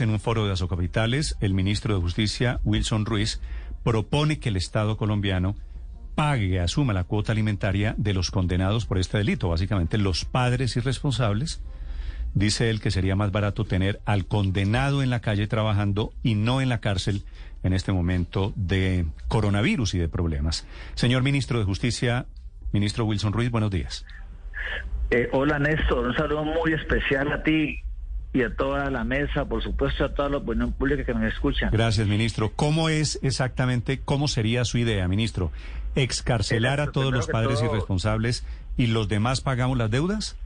En un foro de Azocapitales, el ministro de Justicia, Wilson Ruiz, propone que el Estado colombiano pague, asuma la cuota alimentaria de los condenados por este delito, básicamente los padres irresponsables. Dice él que sería más barato tener al condenado en la calle trabajando y no en la cárcel en este momento de coronavirus y de problemas. Señor ministro de Justicia, ministro Wilson Ruiz, buenos días. Eh, hola Néstor, un saludo muy especial a ti y a toda la mesa, por supuesto a toda la opinión pública que nos escuchan. Gracias, ministro. ¿Cómo es exactamente, cómo sería su idea, ministro? ¿Excarcelar a todos los padres irresponsables y los demás pagamos las deudas?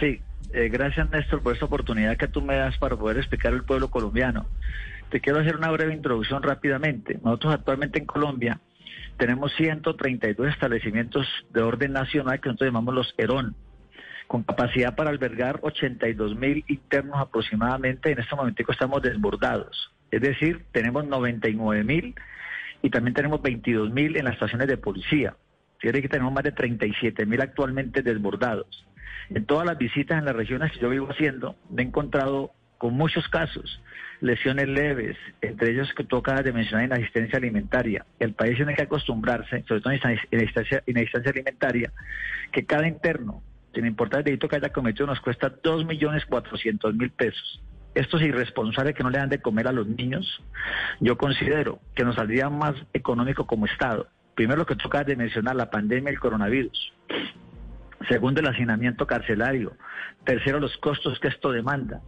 Sí, eh, gracias Néstor por esta oportunidad que tú me das para poder explicar al pueblo colombiano. Te quiero hacer una breve introducción rápidamente. Nosotros actualmente en Colombia tenemos 132 establecimientos de orden nacional que nosotros llamamos los ERON, con capacidad para albergar 82 mil internos aproximadamente. En este momento estamos desbordados. Es decir, tenemos 99 mil y también tenemos 22 mil en las estaciones de policía. Quiere que tenemos más de 37 mil actualmente desbordados. En todas las visitas en las regiones que yo vivo haciendo, me he encontrado con muchos casos, lesiones leves, entre ellos que tú acabas de mencionar en asistencia alimentaria. El país tiene que acostumbrarse, sobre todo en la instancia, en la instancia alimentaria, que cada interno, sin importar el delito que haya cometido, nos cuesta 2.400.000 pesos. Estos irresponsables que no le dan de comer a los niños, yo considero que nos saldría más económico como Estado. Primero lo que acabas de mencionar, la pandemia y el coronavirus. Segundo, el hacinamiento carcelario. Tercero, los costos que esto demanda.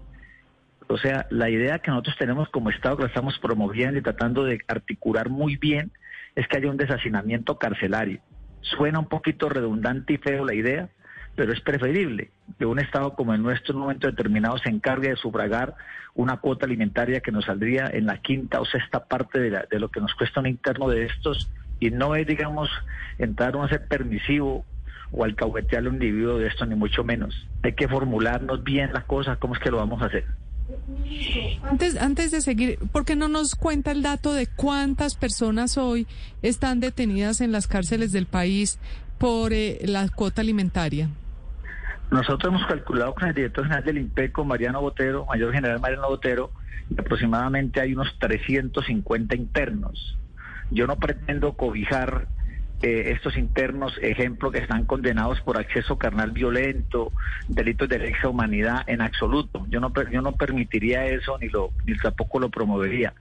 O sea, la idea que nosotros tenemos como Estado, que la estamos promoviendo y tratando de articular muy bien, es que haya un deshacinamiento carcelario. Suena un poquito redundante y feo la idea, pero es preferible que un Estado como el nuestro en un momento determinado se encargue de sufragar una cuota alimentaria que nos saldría en la quinta o sexta parte de, de lo que nos cuesta un interno de estos y no es, digamos, entrar a ser permisivo o alcahuetear a un individuo de esto, ni mucho menos. Hay que formularnos bien las cosas, cómo es que lo vamos a hacer. Antes, antes de seguir, ¿por qué no nos cuenta el dato de cuántas personas hoy están detenidas en las cárceles del país por eh, la cuota alimentaria? Nosotros hemos calculado con el director general del INPECO, Mariano Botero, mayor general Mariano Botero, y aproximadamente hay unos 350 internos. Yo no pretendo cobijar eh, estos internos, ejemplo, que están condenados por acceso carnal violento, delitos de lesa humanidad, en absoluto. Yo no, yo no permitiría eso ni, lo, ni tampoco lo promovería.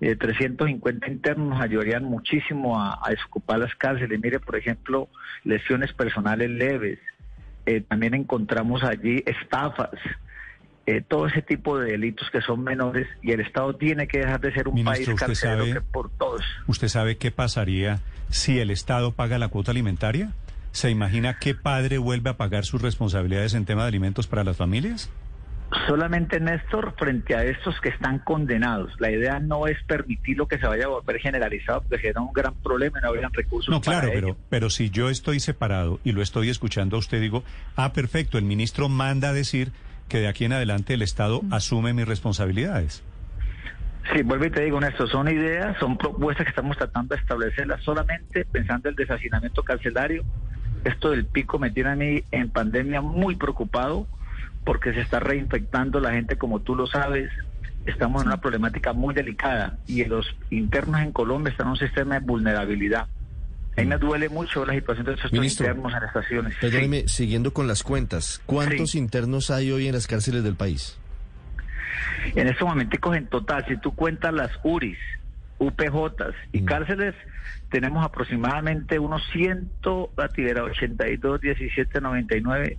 Eh, 350 internos nos ayudarían muchísimo a, a, desocupar las cárceles. Mire, por ejemplo, lesiones personales leves. Eh, también encontramos allí estafas. Eh, todo ese tipo de delitos que son menores y el Estado tiene que dejar de ser un Ministro, país carcelero sabe, que por todos. ¿Usted sabe qué pasaría si el Estado paga la cuota alimentaria? ¿Se imagina qué padre vuelve a pagar sus responsabilidades en tema de alimentos para las familias? Solamente, Néstor, frente a estos que están condenados, la idea no es permitir lo que se vaya a volver generalizado, porque será un gran problema y no habrían recursos. No, claro, para pero, ello. pero si yo estoy separado y lo estoy escuchando a usted, digo, ah, perfecto, el ministro manda a decir que de aquí en adelante el Estado asume mis responsabilidades. Sí, vuelvo y te digo, Néstor, son ideas, son propuestas que estamos tratando de establecerlas solamente pensando en el deshacinamiento carcelario. Esto del pico me tiene a mí en pandemia muy preocupado porque se está reinfectando la gente, como tú lo sabes. Estamos en una problemática muy delicada y los internos en Colombia están en un sistema de vulnerabilidad. A mí me duele mucho la situación de estos Ministro, internos en estaciones. Perdóneme, Sí. siguiendo con las cuentas, ¿cuántos Sí. internos hay hoy en las cárceles del país? En estos momentos en total, si tú cuentas las URIs, UPJs y Mm. cárceles, tenemos aproximadamente unos 100, la tibera, 82, 17, 99,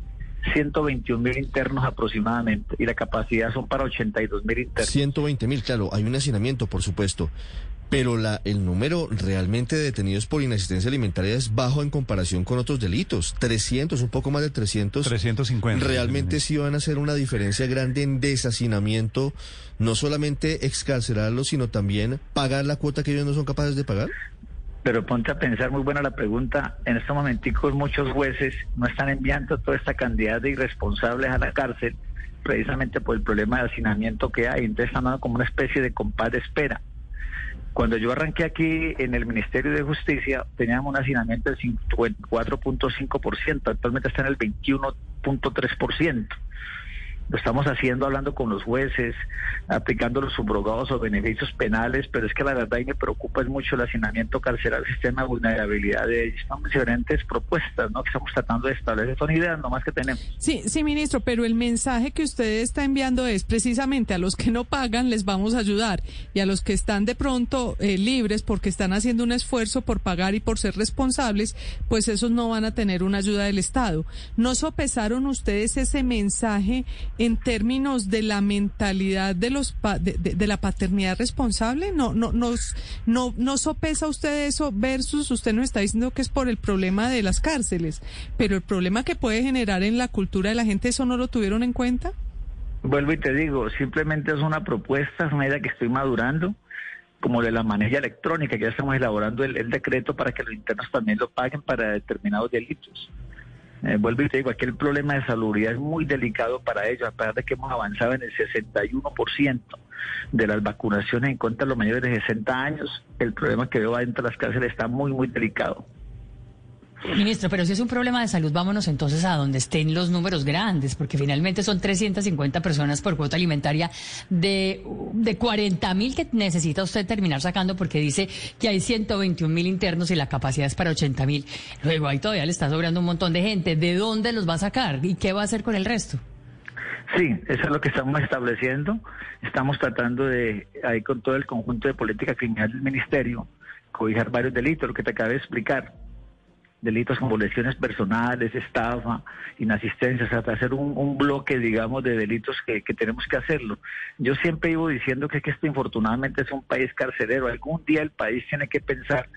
121 mil internos aproximadamente. Y la capacidad son para 82 mil internos. 120 mil, claro, hay un hacinamiento, por supuesto. pero la, el número realmente de detenidos por inasistencia alimentaria es bajo en comparación con otros delitos. 300, un poco más de 300. 350. Realmente sí van a hacer una diferencia grande en deshacinamiento, no solamente excarcelarlos, sino también pagar la cuota que ellos no son capaces de pagar. Pero ponte a pensar, muy buena la pregunta. En estos momenticos muchos jueces no están enviando toda esta cantidad de irresponsables a la cárcel precisamente por el problema de hacinamiento que hay. Entonces están dando como una especie de compás de espera. Cuando yo arranqué aquí en el Ministerio de Justicia, teníamos un hacinamiento del 54.5%, actualmente está en el 21.3%. Lo estamos haciendo hablando con los jueces, aplicando los subrogados o beneficios penales, pero es que la verdad y me preocupa es mucho el hacinamiento carcelario, el sistema de vulnerabilidad de Estamos diferentes propuestas ¿no? que estamos tratando de establecer. Son ideas nomás que tenemos. Sí, sí, ministro, pero el mensaje que usted está enviando es precisamente a los que no pagan les vamos a ayudar y a los que están de pronto eh, libres porque están haciendo un esfuerzo por pagar y por ser responsables, pues esos no van a tener una ayuda del Estado. ¿No sopesaron ustedes ese mensaje en términos de la mentalidad de los de, de, la paternidad responsable? No, no, nos, no, no sopesa usted eso versus usted nos está diciendo que es por el problema de las cárceles, pero el problema que puede generar en la cultura de la gente, ¿eso no lo tuvieron en cuenta? Vuelvo y te digo, simplemente es una propuesta, es una idea que estoy madurando, como de la manilla electrónica, ya estamos elaborando el, el decreto para que los internos también lo paguen para determinados delitos. Eh, vuelvo y te digo, aquí el problema de salubridad es muy delicado para ellos, a pesar de que hemos avanzado en el 61% de las vacunaciones en contra de los mayores de 60 años, el problema que veo adentro de las cárceles está muy, muy delicado. Ministro, pero si es un problema de salud, vámonos entonces a donde estén los números grandes, porque finalmente son 350 personas por cuota alimentaria de, de 40 mil que necesita usted terminar sacando, porque dice que hay 121 mil internos y la capacidad es para 80 mil. Luego ahí todavía le está sobrando un montón de gente. ¿De dónde los va a sacar y qué va a hacer con el resto? Sí, eso es lo que estamos estableciendo. Estamos tratando de, ahí con todo el conjunto de política criminal del Ministerio, cobijar varios delitos, lo que te acabé de explicar delitos como lesiones personales, estafa, inasistencia, o sea, hacer un, bloque, digamos, de delitos que, tenemos que hacerlo. Yo siempre iba diciendo que, que esto infortunadamente es un país carcelero. Algún día el país tiene que pensar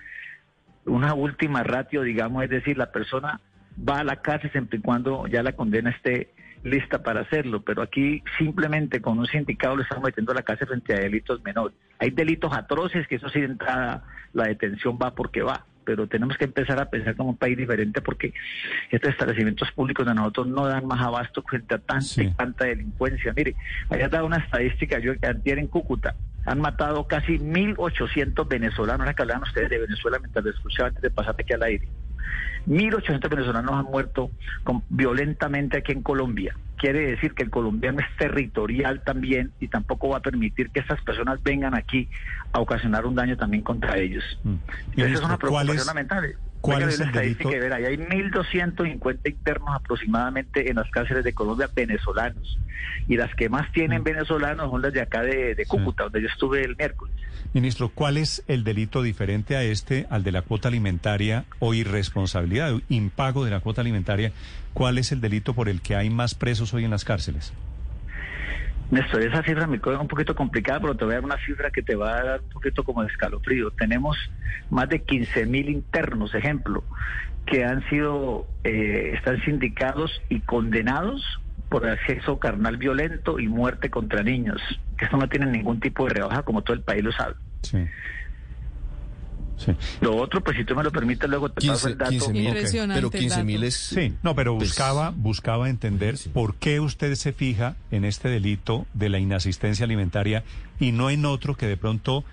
una última ratio, digamos, es decir, la persona va a la cárcel siempre y cuando ya la condena esté lista para hacerlo, pero aquí simplemente con un sindicado le estamos metiendo a la cárcel frente a delitos menores. Hay delitos atroces que eso sí de entrada la detención va porque va pero tenemos que empezar a pensar como un país diferente porque estos establecimientos públicos de nosotros no dan más abasto frente a tanta y tanta delincuencia. Mire, haya dado una estadística, yo ayer en Cúcuta, han matado casi 1.800 venezolanos, ahora que hablaban ustedes de Venezuela mientras escuchaban antes de pasar aquí al aire. 1.800 venezolanos han muerto violentamente aquí en Colombia. Quiere decir que el colombiano es territorial también y tampoco va a permitir que estas personas vengan aquí a ocasionar un daño también contra ellos. Mm. Entonces es una preocupación lamentable. ¿Cuál es el delito? Que ver, hay 1.250 internos aproximadamente en las cárceles de Colombia venezolanos. Y las que más tienen mm. venezolanos son las de acá de, Cúcuta, donde yo estuve el miércoles. Ministro, ¿cuál es el delito diferente a este, al de la cuota alimentaria o irresponsabilidad, impago de la cuota alimentaria? ¿Cuál es el delito por el que hay más presos hoy en las cárceles? Néstor, esa cifra me queda un poquito complicada, pero te voy a dar una cifra que te va a dar un poquito como de escalofrío. Tenemos más de 15 mil internos, ejemplo, que han sido, eh, están sindicados y condenados por acceso carnal violento y muerte contra niños, esto no tiene ningún tipo de rebaja, como todo el país lo sabe. Sí. Lo otro, pues si tú me lo permites, luego te paso el dato. 15 pero 15 mil es... Sí, no, pero pues, buscaba, buscaba entender por qué usted se fija en este delito de la inasistencia alimentaria y no en otro que de pronto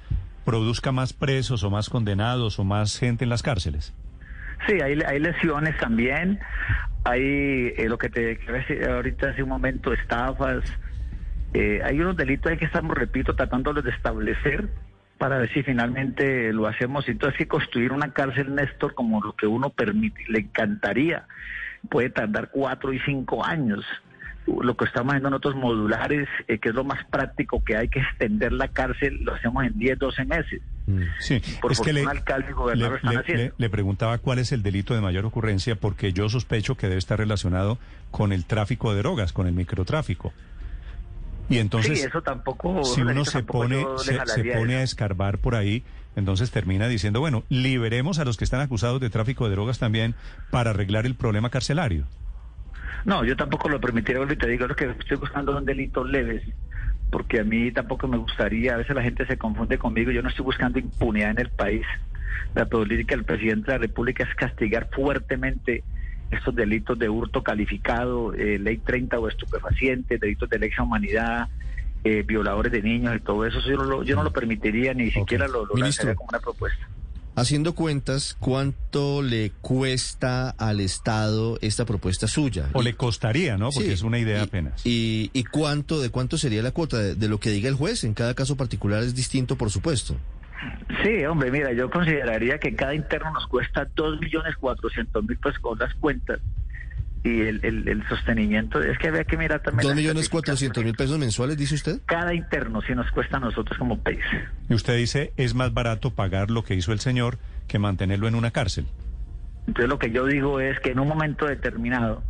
produzca más presos o más condenados o más gente en las cárceles. Sí, hay, hay lesiones también, hay eh, lo que te ahorita hace un momento, estafas, eh, hay unos delitos que estamos, repito, tratándolos de establecer para ver si finalmente lo hacemos. Entonces, que construir una cárcel, Néstor, como lo que uno permite, le encantaría, puede tardar cuatro y cinco años. Lo que estamos haciendo nosotros modulares, eh, que es lo más práctico, que hay que extender la cárcel, lo hacemos en 10, 12 meses. Mm. Sí, Por es que le, alcalde y gobernador le, están haciendo. le, preguntaba cuál es el delito de mayor ocurrencia, porque yo sospecho que debe estar relacionado con el tráfico de drogas, con el microtráfico. Y entonces, eso tampoco, si uno se pone, se, pone a escarbar por ahí, entonces termina diciendo, bueno, liberemos a los que están acusados de tráfico de drogas también para arreglar el problema carcelario. No, yo tampoco lo permitiría, y te digo, lo que estoy buscando son delitos leves, porque a mí tampoco me gustaría, a veces la gente se confunde conmigo, yo no estoy buscando impunidad en el país. La política del presidente de la República es castigar fuertemente estos delitos de hurto calificado, eh, ley 30 o estupefacientes, delitos de lesa humanidad, eh, violadores de niños y todo eso, yo no lo, yo no lo permitiría, ni siquiera lo, lo lanzaría como una propuesta. Haciendo cuentas, ¿cuánto le cuesta al Estado esta propuesta suya? O le costaría, ¿no? Porque Sí, es una idea y- apenas. Y, y cuánto, de cuánto sería la cuota? De, de lo que diga el juez. En cada caso particular es distinto, por supuesto. Sí, hombre, mira, yo consideraría que cada interno nos cuesta dos millones cuatrocientos mil pesos con las cuentas y el, el, el sostenimiento, es que había que mirar también... Dos millones cuatrocientos mil pesos mensuales, dice usted. Cada interno sí nos cuesta a nosotros como país. Y usted dice, es más barato pagar lo que hizo el señor que mantenerlo en una cárcel. Entonces lo que yo digo es que en un momento determinado,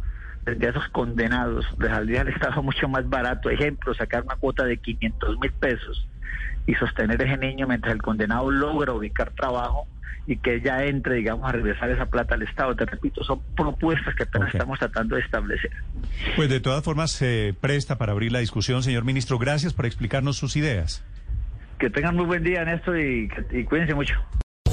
desde esos condenados, les saldría al Estado mucho más barato, ejemplo, sacar una cuota de 500 mil pesos y sostener a ese niño mientras el condenado logra ubicar trabajo y que ella entre, digamos, a regresar esa plata al Estado. Te repito, son propuestas que apenas estamos tratando de establecer. Pues de todas formas se presta para abrir la discusión, señor ministro. Gracias por explicarnos sus ideas. Que tengan muy buen día, Néstor, y, y cuídense mucho.